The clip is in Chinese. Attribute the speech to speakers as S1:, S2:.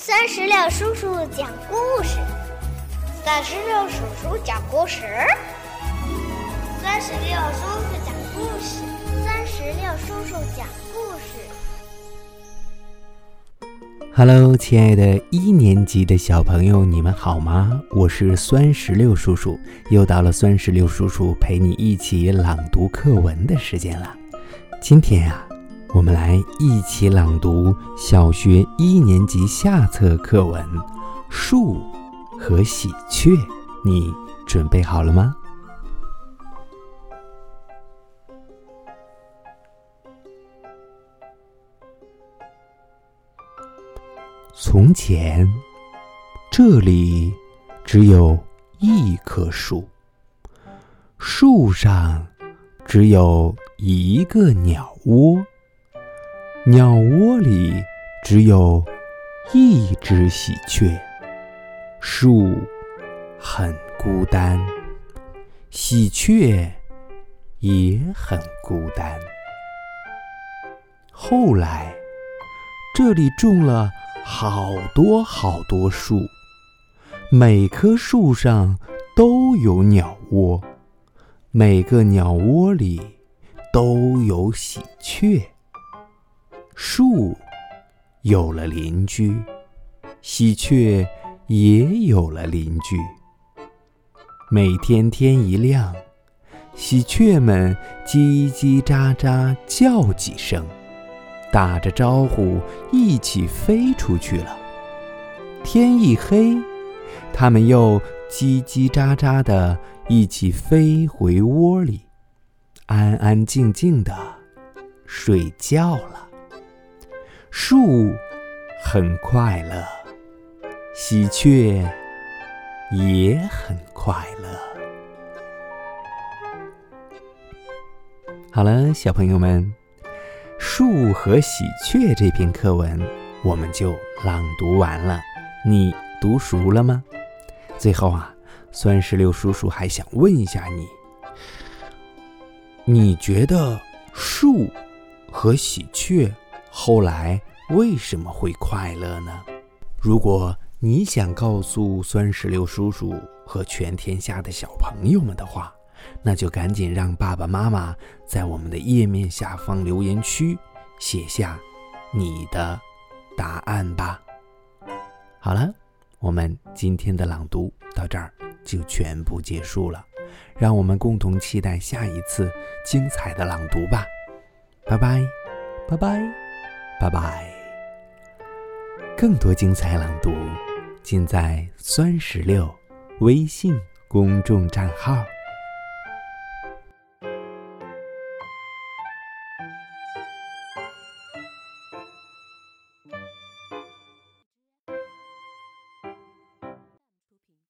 S1: 三十六叔叔讲故事，
S2: 三十六叔叔讲故事，
S1: 三十六叔叔讲故事，三十六叔叔讲故事。
S3: Hello，亲爱的一年级的小朋友，你们好吗？我是酸石榴叔叔，又到了酸石榴叔叔陪你一起朗读课文的时间了。今天啊。我们来一起朗读小学一年级下册课文《树和喜鹊》，你准备好了吗？从前，这里只有一棵树，树上只有一个鸟窝。鸟窝里只有一只喜鹊，树很孤单，喜鹊也很孤单。后来，这里种了好多好多树，每棵树上都有鸟窝，每个鸟窝里都有喜鹊。树有了邻居，喜鹊也有了邻居。每天天一亮，喜鹊们叽叽喳喳叫几声，打着招呼一起飞出去了。天一黑，它们又叽叽喳喳的一起飞回窝里，安安静静的睡觉了。树很快乐，喜鹊也很快乐。好了，小朋友们，《树和喜鹊》这篇课文我们就朗读完了。你读熟了吗？最后啊，酸石榴叔叔还想问一下你：你觉得树和喜鹊？后来为什么会快乐呢？如果你想告诉酸石榴叔叔和全天下的小朋友们的话，那就赶紧让爸爸妈妈在我们的页面下方留言区写下你的答案吧。好了，我们今天的朗读到这儿就全部结束了，让我们共同期待下一次精彩的朗读吧。拜拜，拜拜。拜拜！更多精彩朗读，尽在酸石榴微信公众账号。